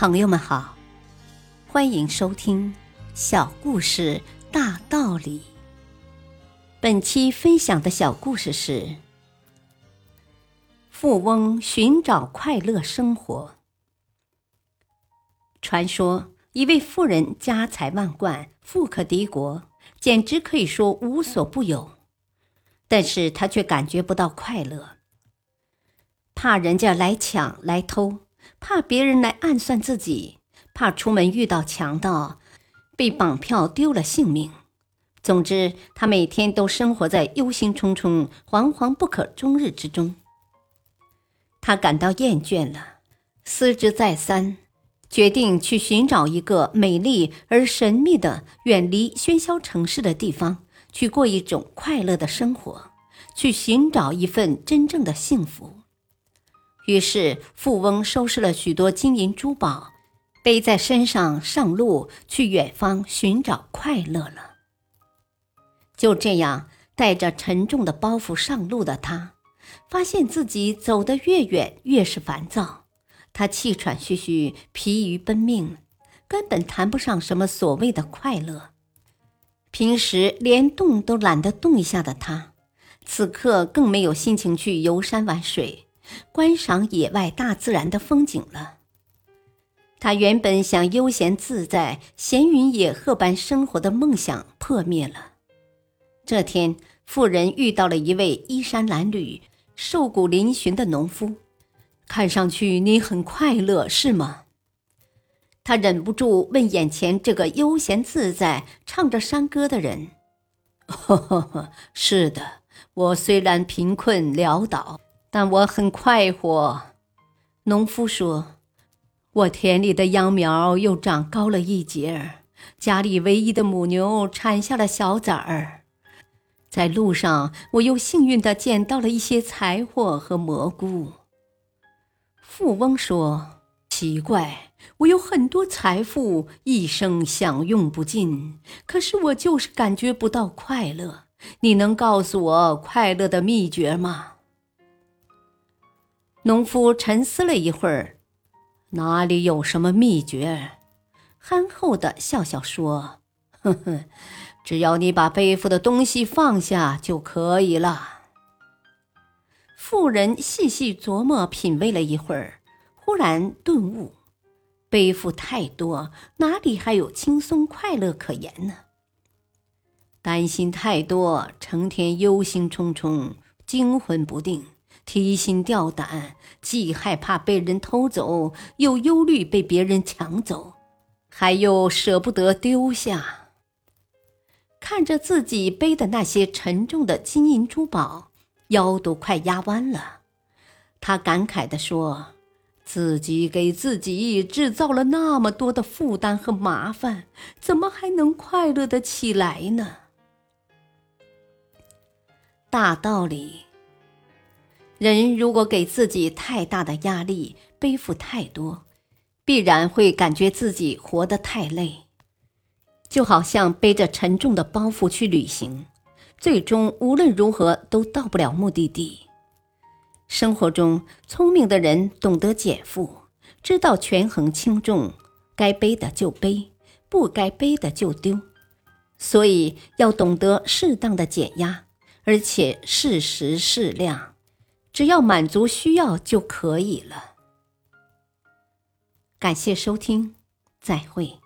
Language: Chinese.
朋友们好，欢迎收听《小故事大道理》。本期分享的小故事是《富翁寻找快乐生活》。传说一位富人家财万贯，富可敌国，简直可以说无所不有，但是他却感觉不到快乐，怕人家来抢来偷。怕别人来暗算自己，怕出门遇到强盗，被绑票丢了性命。总之，他每天都生活在忧心忡忡、惶惶不可终日之中。他感到厌倦了，思之再三，决定去寻找一个美丽而神秘的、远离喧嚣城市的地方，去过一种快乐的生活，去寻找一份真正的幸福。于是，富翁收拾了许多金银珠宝，背在身上上路去远方寻找快乐了。就这样，带着沉重的包袱上路的他，发现自己走得越远越是烦躁。他气喘吁吁，疲于奔命，根本谈不上什么所谓的快乐。平时连动都懒得动一下的他，此刻更没有心情去游山玩水。观赏野外大自然的风景了。他原本想悠闲自在、闲云野鹤般生活的梦想破灭了。这天，妇人遇到了一位衣衫褴褛、瘦骨嶙峋的农夫。看上去你很快乐，是吗？他忍不住问眼前这个悠闲自在、唱着山歌的人：“ 呵呵呵，是的，我虽然贫困潦倒。”但我很快活，农夫说：“我田里的秧苗又长高了一截儿，家里唯一的母牛产下了小崽儿。在路上，我又幸运地捡到了一些柴火和蘑菇。”富翁说：“奇怪，我有很多财富，一生享用不尽，可是我就是感觉不到快乐。你能告诉我快乐的秘诀吗？”农夫沉思了一会儿，哪里有什么秘诀？憨厚的笑笑说：“呵呵，只要你把背负的东西放下就可以了。”妇人细细琢磨品味了一会儿，忽然顿悟：背负太多，哪里还有轻松快乐可言呢？担心太多，成天忧心忡忡，惊魂不定。提心吊胆，既害怕被人偷走，又忧虑被别人抢走，还又舍不得丢下。看着自己背的那些沉重的金银珠宝，腰都快压弯了。他感慨地说：“自己给自己制造了那么多的负担和麻烦，怎么还能快乐的起来呢？”大道理。人如果给自己太大的压力，背负太多，必然会感觉自己活得太累，就好像背着沉重的包袱去旅行，最终无论如何都到不了目的地。生活中，聪明的人懂得减负，知道权衡轻重，该背的就背，不该背的就丢，所以要懂得适当的减压，而且适时适量。只要满足需要就可以了。感谢收听，再会。